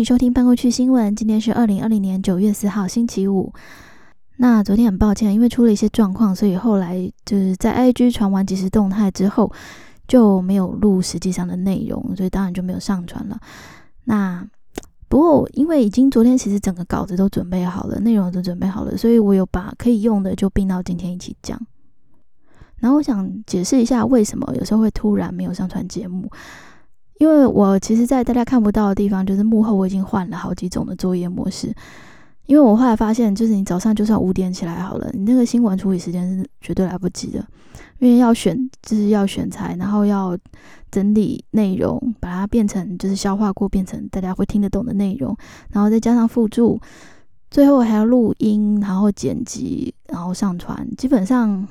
迎收听搬过去新闻。今天是二零二零年九月四号，星期五。那昨天很抱歉，因为出了一些状况，所以后来就是在 IG 传完即时动态之后，就没有录实际上的内容，所以当然就没有上传了。那不过因为已经昨天其实整个稿子都准备好了，内容都准备好了，所以我有把可以用的就并到今天一起讲。然后我想解释一下为什么有时候会突然没有上传节目。因为我其实，在大家看不到的地方，就是幕后我已经换了好几种的作业模式。因为我后来发现，就是你早上就算五点起来好了，你那个新闻处理时间是绝对来不及的，因为要选，就是要选材，然后要整理内容，把它变成就是消化过，变成大家会听得懂的内容，然后再加上附注，最后还要录音，然后剪辑，然后上传，基本上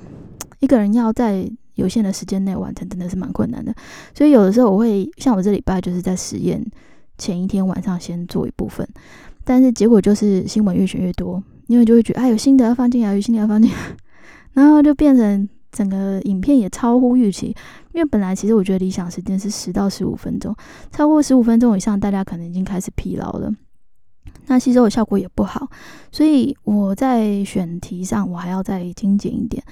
一个人要在。有限的时间内完成真的是蛮困难的，所以有的时候我会像我这礼拜就是在实验前一天晚上先做一部分，但是结果就是新闻越选越多，因为就会觉得啊有新的要放进来，有新的要放进来，然后就变成整个影片也超乎预期，因为本来其实我觉得理想时间是十到十五分钟，超过十五分钟以上，大家可能已经开始疲劳了，那吸收的效果也不好，所以我在选题上我还要再精简一点。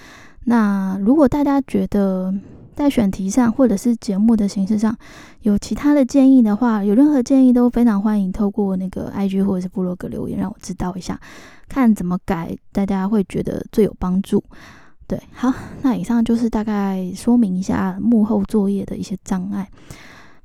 那如果大家觉得在选题上或者是节目的形式上有其他的建议的话，有任何建议都非常欢迎透过那个 IG 或者是部落格留言，让我知道一下，看怎么改，大家会觉得最有帮助。对，好，那以上就是大概说明一下幕后作业的一些障碍。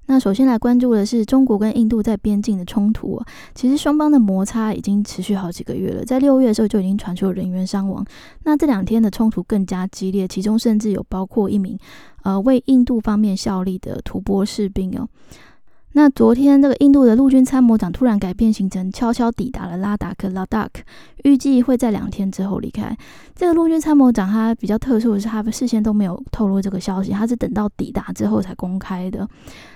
那首先来关注的是中国跟印度在边境的冲突。其实双方的摩擦已经持续好几个月了，在六月的时候就已经传出了人员伤亡。那这两天的冲突更加激烈，其中甚至有包括一名呃为印度方面效力的吐蕃士兵哦。那昨天，这个印度的陆军参谋长突然改变行程，悄悄抵达了拉达克 l a d a k 预计会在两天之后离开。这个陆军参谋长他比较特殊的是，他事先都没有透露这个消息，他是等到抵达之后才公开的。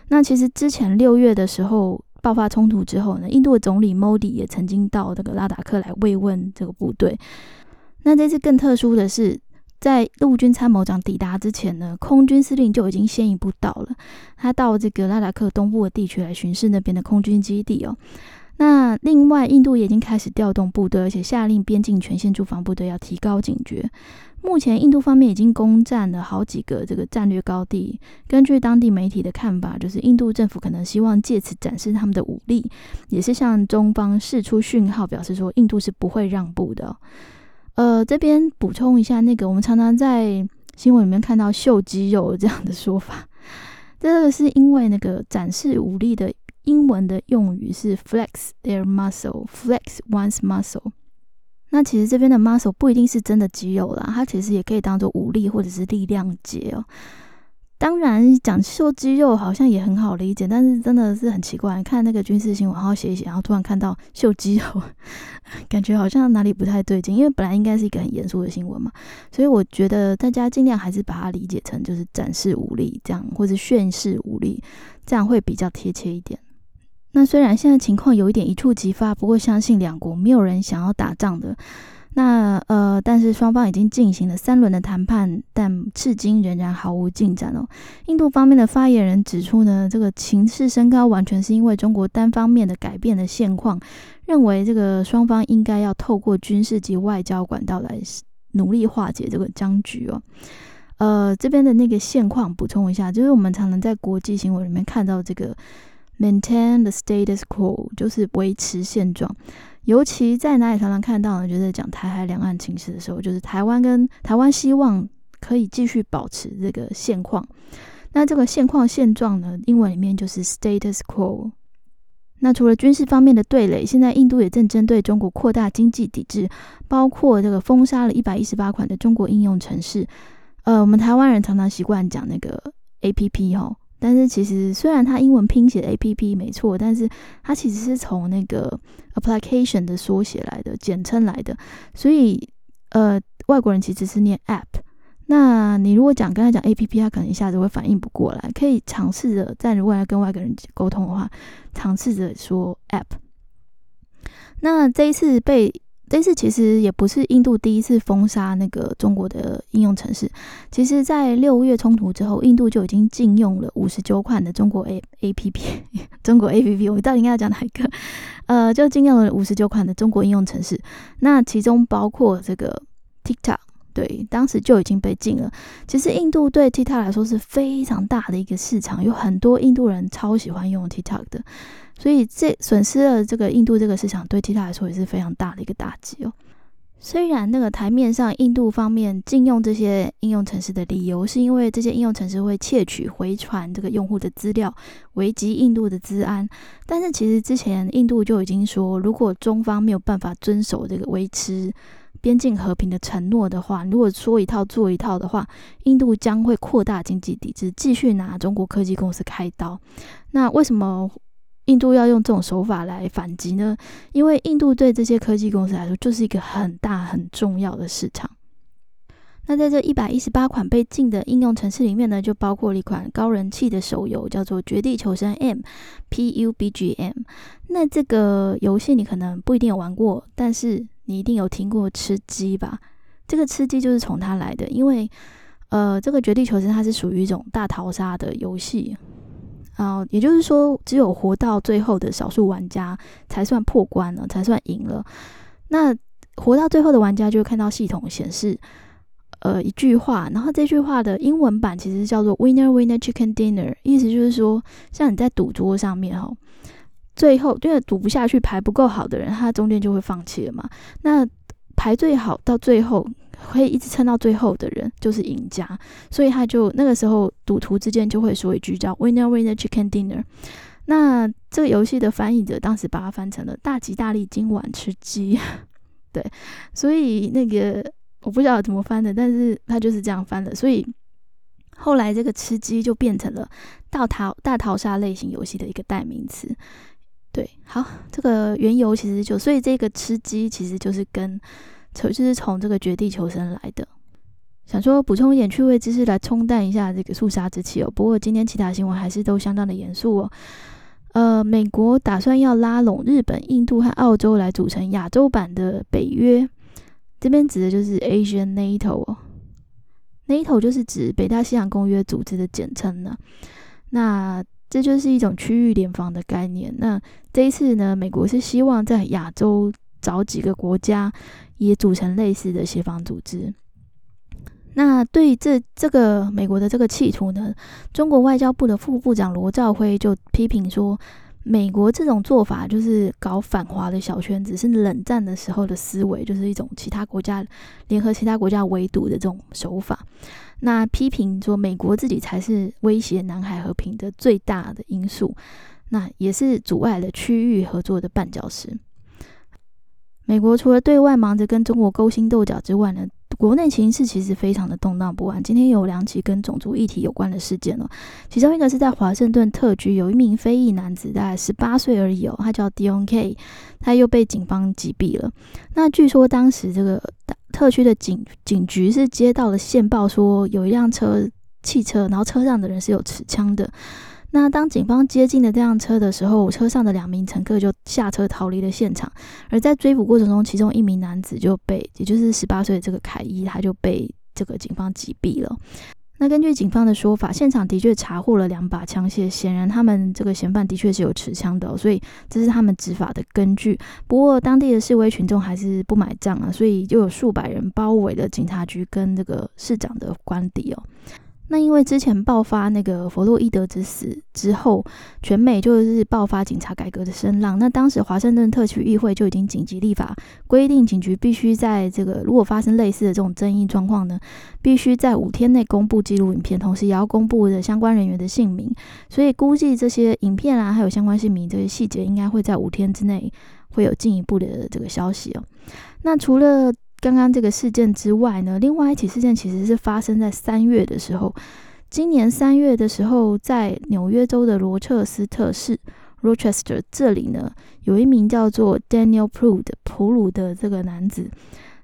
那其实之前六月的时候爆发冲突之后呢，印度的总理 Modi 也曾经到这个拉达克来慰问这个部队。那这次更特殊的是。在陆军参谋长抵达之前呢，空军司令就已经先一步到了。他到这个拉达克东部的地区来巡视那边的空军基地哦。那另外，印度也已经开始调动部队，而且下令边境全线驻防部队要提高警觉。目前，印度方面已经攻占了好几个这个战略高地。根据当地媒体的看法，就是印度政府可能希望借此展示他们的武力，也是向中方释出讯号，表示说印度是不会让步的。呃，这边补充一下，那个我们常常在新闻里面看到“秀肌肉”这样的说法，这个是因为那个展示武力的英文的用语是 “flex their muscle”，“flex one's muscle”。那其实这边的 muscle 不一定是真的肌肉啦，它其实也可以当做武力或者是力量节哦。当然，讲秀肌肉好像也很好理解，但是真的是很奇怪。看那个军事新闻，然后写一写，然后突然看到秀肌肉，感觉好像哪里不太对劲。因为本来应该是一个很严肃的新闻嘛，所以我觉得大家尽量还是把它理解成就是展示武力这样，或者炫示武力，这样会比较贴切一点。那虽然现在情况有一点一触即发，不过相信两国没有人想要打仗的。那呃，但是双方已经进行了三轮的谈判，但至今仍然毫无进展哦。印度方面的发言人指出呢，这个情势升高完全是因为中国单方面的改变了现况，认为这个双方应该要透过军事及外交管道来努力化解这个僵局哦。呃，这边的那个现况补充一下，就是我们常常在国际新闻里面看到这个 maintain the status quo，就是维持现状。尤其在哪里常常看到呢？就是讲台海两岸情势的时候，就是台湾跟台湾希望可以继续保持这个现况。那这个现况现状呢，英文里面就是 status quo。那除了军事方面的对垒，现在印度也正针对中国扩大经济抵制，包括这个封杀了一百一十八款的中国应用程式。呃，我们台湾人常常习惯讲那个 A P P 哈。但是其实，虽然它英文拼写的 A P P 没错，但是它其实是从那个 application 的缩写来的，简称来的。所以，呃，外国人其实是念 app。那你如果讲跟他讲 A P P，他可能一下子会反应不过来。可以尝试着在如果要跟外国人沟通的话，尝试着说 app。那这一次被但是其实也不是印度第一次封杀那个中国的应用程式。其实，在六月冲突之后，印度就已经禁用了五十九款的中国 A A P P，中国 A P P。我到底应该要讲哪一个？呃，就禁用了五十九款的中国应用程式。那其中包括这个 TikTok，对，当时就已经被禁了。其实，印度对 TikTok 来说是非常大的一个市场，有很多印度人超喜欢用 TikTok 的。所以这损失了这个印度这个市场，对 TikTok 来说也是非常大的一个打击哦。虽然那个台面上印度方面禁用这些应用程式的理由，是因为这些应用程式会窃取、回传这个用户的资料，危及印度的治安。但是其实之前印度就已经说，如果中方没有办法遵守这个维持边境和平的承诺的话，如果说一套做一套的话，印度将会扩大经济抵制，继续拿中国科技公司开刀。那为什么？印度要用这种手法来反击呢？因为印度对这些科技公司来说就是一个很大很重要的市场。那在这一百一十八款被禁的应用程式里面呢，就包括了一款高人气的手游，叫做《绝地求生 M》（PUBG M）。那这个游戏你可能不一定有玩过，但是你一定有听过吃鸡吧？这个吃鸡就是从它来的，因为呃，这个《绝地求生》它是属于一种大逃杀的游戏。啊，也就是说，只有活到最后的少数玩家才算破关了，才算赢了。那活到最后的玩家就会看到系统显示，呃，一句话，然后这句话的英文版其实叫做 “winner winner chicken dinner”，意思就是说，像你在赌桌上面哈，最后因为赌不下去，牌不够好的人，他中间就会放弃了嘛。那牌最好到最后。可以一直撑到最后的人就是赢家，所以他就那个时候赌徒之间就会说一句叫 “winner winner chicken dinner”。那这个游戏的翻译者当时把它翻成了“大吉大利，今晚吃鸡”。对，所以那个我不知道怎么翻的，但是他就是这样翻的。所以后来这个吃鸡就变成了大逃大逃杀类型游戏的一个代名词。对，好，这个缘由其实就所以这个吃鸡其实就是跟。就是从这个绝地求生来的，想说补充一点趣味知识来冲淡一下这个肃杀之气哦。不过今天其他新闻还是都相当的严肃哦。呃，美国打算要拉拢日本、印度和澳洲来组成亚洲版的北约，这边指的就是 Asian NATO 哦。NATO 就是指北大西洋公约组织的简称呢。那这就是一种区域联防的概念。那这一次呢，美国是希望在亚洲找几个国家。也组成类似的协防组织。那对这这个美国的这个企图呢，中国外交部的副部长罗兆辉就批评说，美国这种做法就是搞反华的小圈子，是冷战的时候的思维，就是一种其他国家联合其他国家围堵的这种手法。那批评说，美国自己才是威胁南海和平的最大的因素，那也是阻碍了区域合作的绊脚石。美国除了对外忙着跟中国勾心斗角之外呢，国内情势其实非常的动荡不安。今天有两起跟种族议题有关的事件了，其中一个是在华盛顿特区，有一名非裔男子，大概十八岁而已哦，他叫 Dion K，他又被警方击毙了。那据说当时这个特区的警警局是接到了线报，说有一辆车汽车，然后车上的人是有持枪的。那当警方接近了这辆车的时候，车上的两名乘客就下车逃离了现场。而在追捕过程中，其中一名男子就被，也就是十八岁的这个凯伊，他就被这个警方击毙了。那根据警方的说法，现场的确查获了两把枪械，显然他们这个嫌犯的确是有持枪的，所以这是他们执法的根据。不过当地的示威群众还是不买账啊，所以就有数百人包围了警察局跟这个市长的官邸哦。那因为之前爆发那个弗洛伊德之死之后，全美就是爆发警察改革的声浪。那当时华盛顿特区议会就已经紧急立法，规定警局必须在这个如果发生类似的这种争议状况呢，必须在五天内公布记录影片，同时也要公布的相关人员的姓名。所以估计这些影片啊，还有相关姓名这些细节，应该会在五天之内会有进一步的这个消息哦。那除了刚刚这个事件之外呢，另外一起事件其实是发生在三月的时候。今年三月的时候，在纽约州的罗彻斯特市 （Rochester） 这里呢，有一名叫做 Daniel Pru 的普鲁的这个男子，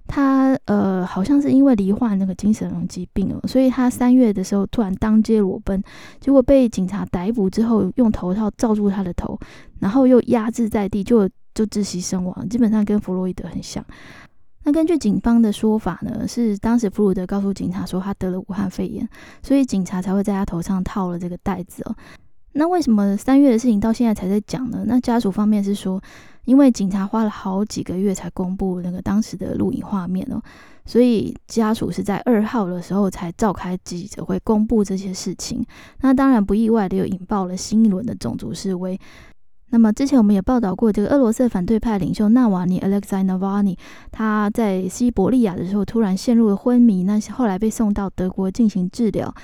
他呃好像是因为罹患那个精神疾病哦，所以他三月的时候突然当街裸奔，结果被警察逮捕之后，用头套罩住他的头，然后又压制在地，就就窒息身亡，基本上跟弗洛伊德很像。那根据警方的说法呢，是当时弗鲁德告诉警察说他得了武汉肺炎，所以警察才会在他头上套了这个袋子哦。那为什么三月的事情到现在才在讲呢？那家属方面是说，因为警察花了好几个月才公布那个当时的录影画面哦，所以家属是在二号的时候才召开记者会公布这些事情。那当然不意外的，又引爆了新一轮的种族示威。那么之前我们也报道过，这个俄罗斯的反对派领袖纳瓦尼 （Alexei Navalny） 他在西伯利亚的时候突然陷入了昏迷，那后来被送到德国进行治疗。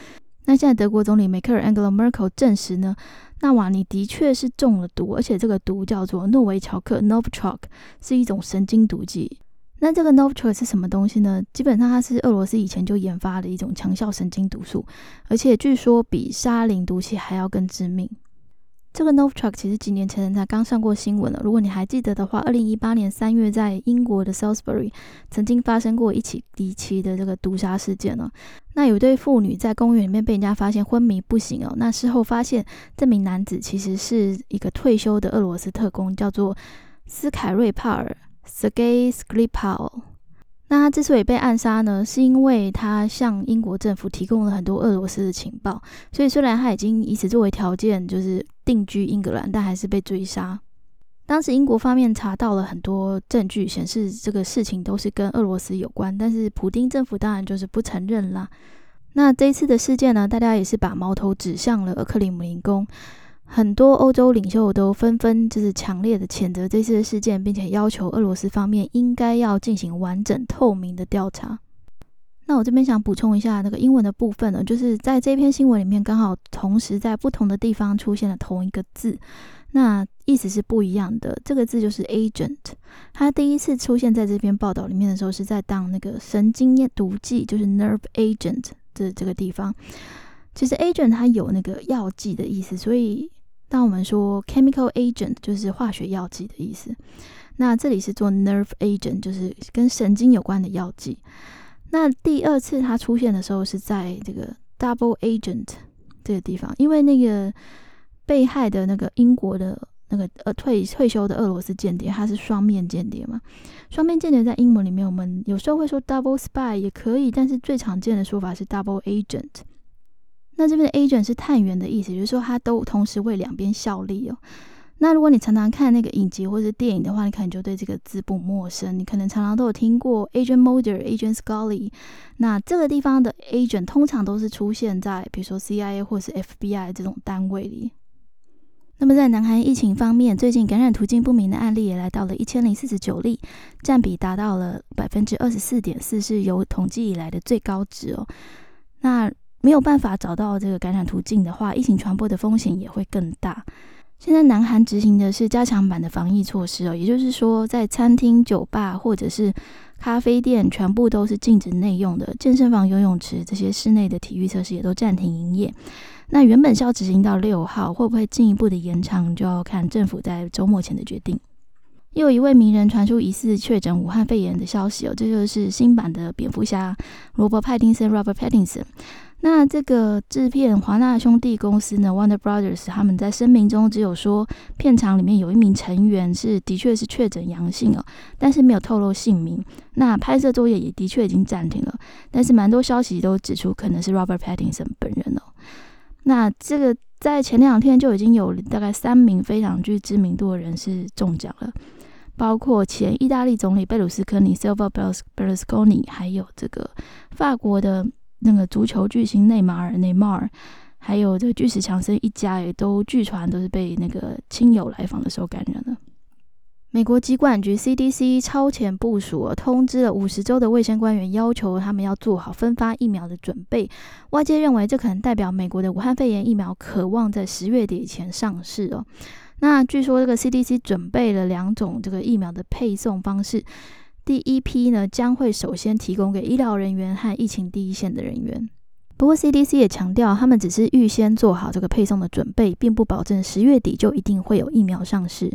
那现在德国总理梅克尔 （Angela Merkel） 证实呢，纳瓦尼的确是中了毒，而且这个毒叫做诺维乔克 （Novichok），是一种神经毒剂。那这个 Novichok 是什么东西呢？基本上它是俄罗斯以前就研发的一种强效神经毒素，而且据说比沙林毒气还要更致命。这个 Novichok 其实几年前才刚上过新闻了。如果你还记得的话，二零一八年三月在英国的 Salisbury 曾经发生过一起离奇的这个毒杀事件呢。那有一对妇女在公园里面被人家发现昏迷不醒哦。那事后发现这名男子其实是一个退休的俄罗斯特工，叫做斯凯瑞帕尔 （Sergei Skripal）。那他之所以被暗杀呢，是因为他向英国政府提供了很多俄罗斯的情报，所以虽然他已经以此作为条件，就是定居英格兰，但还是被追杀。当时英国方面查到了很多证据，显示这个事情都是跟俄罗斯有关，但是普丁政府当然就是不承认啦。那这一次的事件呢，大家也是把矛头指向了克里姆林宫。很多欧洲领袖都纷纷就是强烈的谴责这次的事件，并且要求俄罗斯方面应该要进行完整透明的调查。那我这边想补充一下那个英文的部分呢，就是在这篇新闻里面刚好同时在不同的地方出现了同一个字，那意思是不一样的。这个字就是 agent，它第一次出现在这篇报道里面的时候是在当那个神经毒剂，就是 nerve agent 的这个地方。其实 agent 它有那个药剂的意思，所以。当我们说 chemical agent 就是化学药剂的意思，那这里是做 nerve agent，就是跟神经有关的药剂。那第二次它出现的时候是在这个 double agent 这个地方，因为那个被害的那个英国的那个呃退退休的俄罗斯间谍，他是双面间谍嘛。双面间谍在英文里面，我们有时候会说 double spy 也可以，但是最常见的说法是 double agent。那这边的 agent 是探员的意思，就是说他都同时为两边效力哦。那如果你常常看那个影集或者电影的话，你可能就对这个字不陌生。你可能常常都有听过 agent Mulder、agent Scully。那这个地方的 agent 通常都是出现在比如说 CIA 或是 FBI 这种单位里。那么在南韩疫情方面，最近感染途径不明的案例也来到了一千零四十九例，占比达到了百分之二十四点四，是有统计以来的最高值哦。那没有办法找到这个感染途径的话，疫情传播的风险也会更大。现在南韩执行的是加强版的防疫措施哦，也就是说，在餐厅、酒吧或者是咖啡店，全部都是禁止内用的。健身房、游泳池这些室内的体育设施也都暂停营业。那原本是要执行到六号，会不会进一步的延长，就要看政府在周末前的决定。又有一位名人传出疑似确诊武汉肺炎的消息哦，这就是新版的蝙蝠侠罗伯·派丁森 （Robert Pattinson）。那这个制片华纳兄弟公司呢，Warner Brothers，他们在声明中只有说，片场里面有一名成员是的确是确诊阳性哦，但是没有透露姓名。那拍摄作业也的确已经暂停了，但是蛮多消息都指出可能是 Robert Pattinson 本人哦。那这个在前两天就已经有大概三名非常具知名度的人士中奖了，包括前意大利总理贝鲁斯科尼 （Silvio Berlusconi），还有这个法国的。那个足球巨星内马尔内马尔，还有这巨石强森一家，也都据传都是被那个亲友来访的时候感染了。美国疾管局 CDC 超前部署，通知了五十州的卫生官员，要求他们要做好分发疫苗的准备。外界认为这可能代表美国的武汉肺炎疫苗渴望在十月底前上市哦。那据说这个 CDC 准备了两种这个疫苗的配送方式。第一批呢，将会首先提供给医疗人员和疫情第一线的人员。不过，CDC 也强调，他们只是预先做好这个配送的准备，并不保证十月底就一定会有疫苗上市。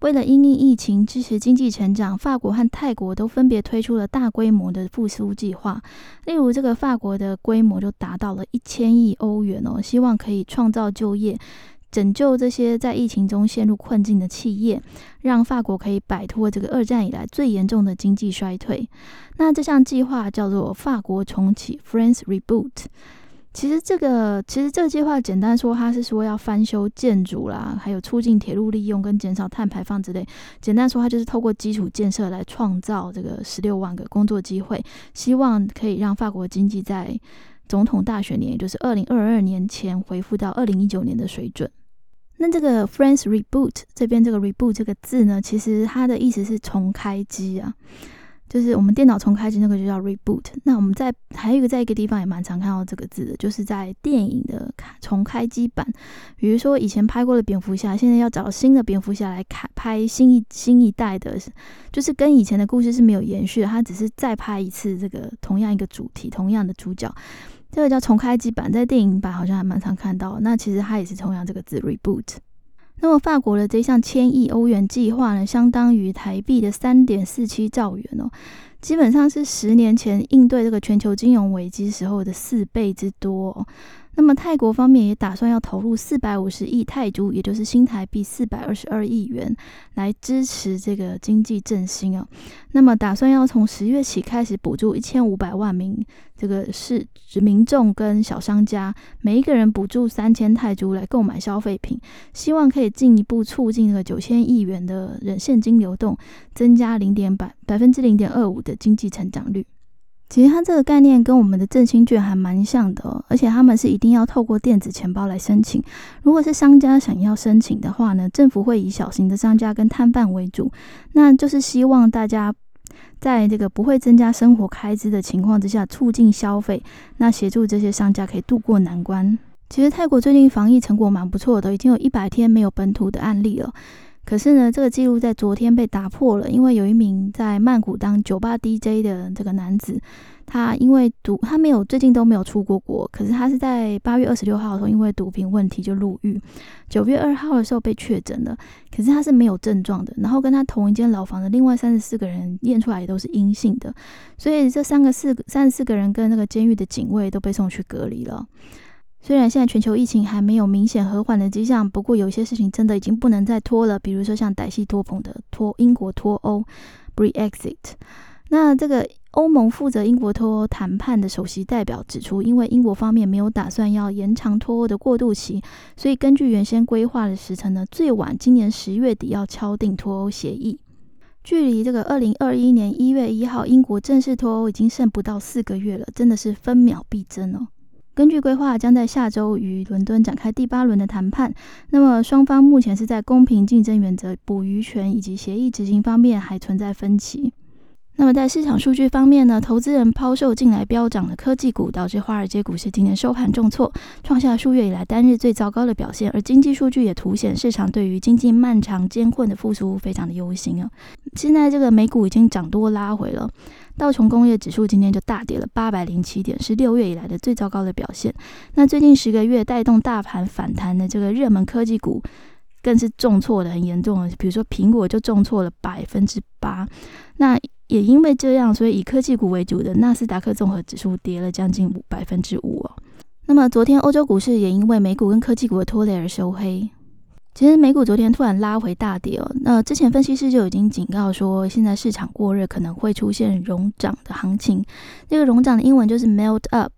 为了因应疫情支持经济成长，法国和泰国都分别推出了大规模的复苏计划。例如，这个法国的规模就达到了一千亿欧元哦，希望可以创造就业。拯救这些在疫情中陷入困境的企业，让法国可以摆脱这个二战以来最严重的经济衰退。那这项计划叫做“法国重启 ”（France Reboot）。其实这个，其实这个计划简单说，它是说要翻修建筑啦，还有促进铁路利用跟减少碳排放之类。简单说，它就是透过基础建设来创造这个十六万个工作机会，希望可以让法国经济在总统大选年，也就是二零二二年前恢复到二零一九年的水准。那这个 France Reboot 这边这个 Reboot 这个字呢，其实它的意思是重开机啊。就是我们电脑重开机那个就叫 reboot。那我们在还有一个在一个地方也蛮常看到这个字的，就是在电影的重开机版，比如说以前拍过的蝙蝠侠，现在要找新的蝙蝠侠来开拍新一新一代的，就是跟以前的故事是没有延续的，他只是再拍一次这个同样一个主题，同样的主角，这个叫重开机版，在电影版好像还蛮常看到。那其实它也是同样这个字 reboot。那么法国的这项千亿欧元计划呢，相当于台币的三点四七兆元哦，基本上是十年前应对这个全球金融危机时候的四倍之多。那么泰国方面也打算要投入四百五十亿泰铢，也就是新台币四百二十二亿元，来支持这个经济振兴啊。那么打算要从十月起开始补助一千五百万名这个市民众跟小商家，每一个人补助三千泰铢来购买消费品，希望可以进一步促进这个九千亿元的人现金流动，增加零点百百分之零点二五的经济成长率。其实它这个概念跟我们的振兴券还蛮像的，而且他们是一定要透过电子钱包来申请。如果是商家想要申请的话呢，政府会以小型的商家跟摊贩为主，那就是希望大家在这个不会增加生活开支的情况之下促进消费，那协助这些商家可以渡过难关。其实泰国最近防疫成果蛮不错的，已经有一百天没有本土的案例了。可是呢，这个记录在昨天被打破了，因为有一名在曼谷当酒吧 DJ 的这个男子，他因为毒，他没有最近都没有出过国，可是他是在八月二十六号的时候，因为毒品问题就入狱，九月二号的时候被确诊了，可是他是没有症状的，然后跟他同一间牢房的另外三十四个人验出来也都是阴性的，所以这三个四三十四个人跟那个监狱的警卫都被送去隔离了。虽然现在全球疫情还没有明显和缓的迹象，不过有些事情真的已经不能再拖了。比如说像歹戏拖棚的脱英国脱欧 （Brexit）。那这个欧盟负责英国脱欧谈判的首席代表指出，因为英国方面没有打算要延长脱欧的过渡期，所以根据原先规划的时程呢，最晚今年十月底要敲定脱欧协议。距离这个二零二一年一月一号英国正式脱欧已经剩不到四个月了，真的是分秒必争哦。根据规划，将在下周与伦敦展开第八轮的谈判。那么，双方目前是在公平竞争原则、捕鱼权以及协议执行方面还存在分歧。那么在市场数据方面呢？投资人抛售进来飙涨的科技股，导致华尔街股市今年收盘重挫，创下数月以来单日最糟糕的表现。而经济数据也凸显市场对于经济漫长艰困的复苏非常的忧心啊！现在这个美股已经涨多拉回了，道琼工业指数今天就大跌了八百零七点，是六月以来的最糟糕的表现。那最近十个月带动大盘反弹的这个热门科技股，更是重挫的很严重比如说苹果就重挫了百分之八，那。也因为这样，所以以科技股为主的纳斯达克综合指数跌了将近五百分之五哦。那么昨天欧洲股市也因为美股跟科技股的拖累而收黑。其实美股昨天突然拉回大跌哦，那之前分析师就已经警告说，现在市场过热可能会出现融涨的行情。这个融涨的英文就是 melt up，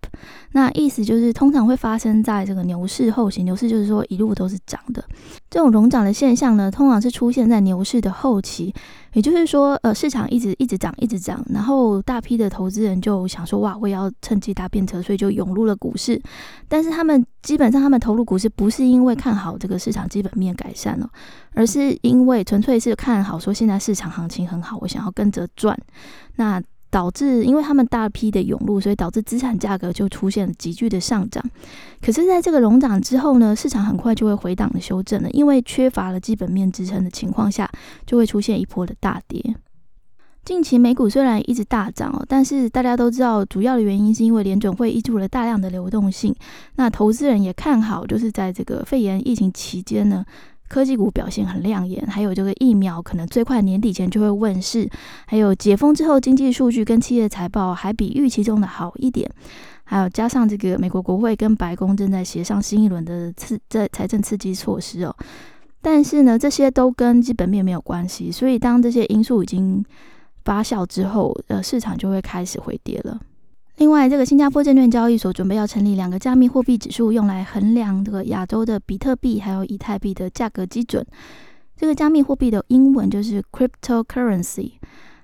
那意思就是通常会发生在这个牛市后期，牛市就是说一路都是涨的。这种融涨的现象呢，通常是出现在牛市的后期。也就是说，呃，市场一直一直涨，一直涨，然后大批的投资人就想说，哇，我要趁机搭便车，所以就涌入了股市。但是他们基本上，他们投入股市不是因为看好这个市场基本面改善了，而是因为纯粹是看好说现在市场行情很好，我想要跟着赚。那导致，因为他们大批的涌入，所以导致资产价格就出现了急剧的上涨。可是，在这个融涨之后呢，市场很快就会回档的修正了，因为缺乏了基本面支撑的情况下，就会出现一波的大跌。近期美股虽然一直大涨哦，但是大家都知道，主要的原因是因为联准会依注了大量的流动性，那投资人也看好，就是在这个肺炎疫情期间呢。科技股表现很亮眼，还有这个疫苗可能最快年底前就会问世，还有解封之后经济数据跟企业财报还比预期中的好一点，还有加上这个美国国会跟白宫正在协商新一轮的刺这财政刺激措施哦。但是呢，这些都跟基本面没有关系，所以当这些因素已经发酵之后，呃，市场就会开始回跌了。另外，这个新加坡证券交易所准备要成立两个加密货币指数，用来衡量这个亚洲的比特币还有以太币的价格基准。这个加密货币的英文就是 cryptocurrency。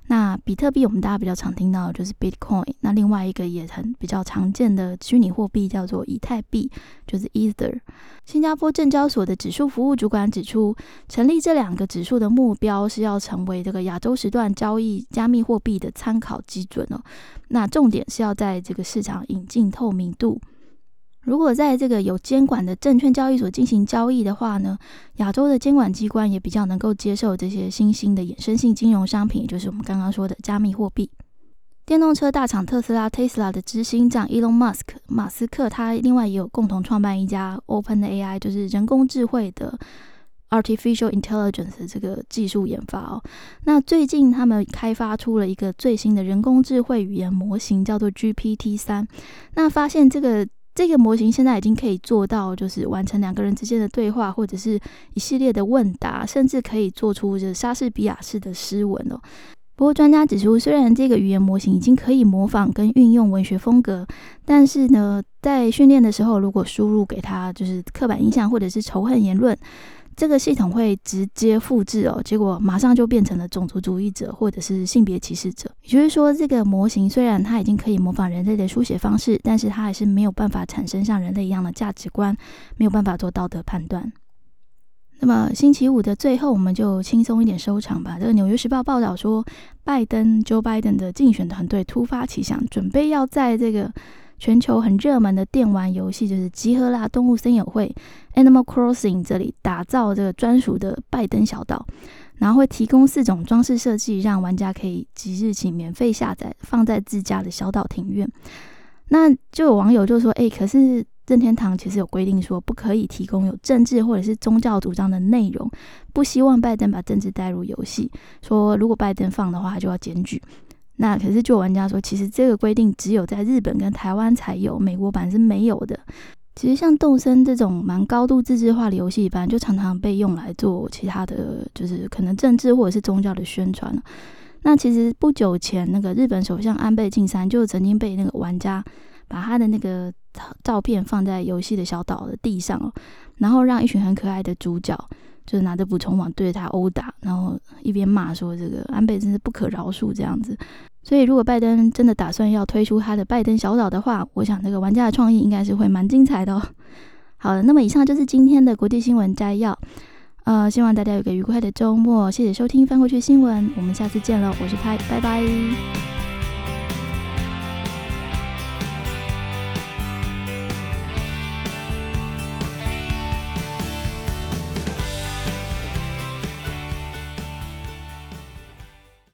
那比特币我们大家比较常听到的就是 Bitcoin，那另外一个也很比较常见的虚拟货币叫做以太币，就是 Ether。新加坡证交所的指数服务主管指出，成立这两个指数的目标是要成为这个亚洲时段交易加密货币的参考基准哦。那重点是要在这个市场引进透明度。如果在这个有监管的证券交易所进行交易的话呢，亚洲的监管机关也比较能够接受这些新兴的衍生性金融商品，也就是我们刚刚说的加密货币。电动车大厂特斯拉 （Tesla） 的执行长 Elon Musk 马斯克，他另外也有共同创办一家 Open AI，就是人工智慧的 Artificial Intelligence 这个技术研发哦。那最近他们开发出了一个最新的人工智慧语言模型，叫做 GPT 三。那发现这个。这个模型现在已经可以做到，就是完成两个人之间的对话，或者是一系列的问答，甚至可以做出就莎士比亚式的诗文哦。不过专家指出，虽然这个语言模型已经可以模仿跟运用文学风格，但是呢，在训练的时候，如果输入给他就是刻板印象或者是仇恨言论。这个系统会直接复制哦，结果马上就变成了种族主义者或者是性别歧视者。也就是说，这个模型虽然它已经可以模仿人类的书写方式，但是它还是没有办法产生像人类一样的价值观，没有办法做道德判断。那么星期五的最后，我们就轻松一点收场吧。这个《纽约时报》报道说，拜登 Joe Biden 的竞选团队突发奇想，准备要在这个。全球很热门的电玩游戏就是《集合啦动物森友会》（Animal Crossing） 这里打造这个专属的拜登小岛，然后会提供四种装饰设计，让玩家可以即日起免费下载，放在自家的小岛庭院。那就有网友就说：“哎，可是任天堂其实有规定说，不可以提供有政治或者是宗教主张的内容，不希望拜登把政治带入游戏。说如果拜登放的话，就要检举。”那可是，就玩家说，其实这个规定只有在日本跟台湾才有，美国版是没有的。其实像动森这种蛮高度自治化的游戏，一般就常常被用来做其他的就是可能政治或者是宗教的宣传。那其实不久前，那个日本首相安倍晋三就曾经被那个玩家把他的那个照片放在游戏的小岛的地上，然后让一群很可爱的主角。就是拿着捕虫网对着他殴打，然后一边骂说：“这个安倍真是不可饶恕。”这样子。所以，如果拜登真的打算要推出他的拜登小岛的话，我想这个玩家的创意应该是会蛮精彩的哦。好了，那么以上就是今天的国际新闻摘要。呃，希望大家有个愉快的周末。谢谢收听翻过去新闻，我们下次见了，我是拍，拜拜。